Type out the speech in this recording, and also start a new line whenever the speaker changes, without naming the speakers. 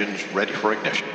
Engines ready for ignition.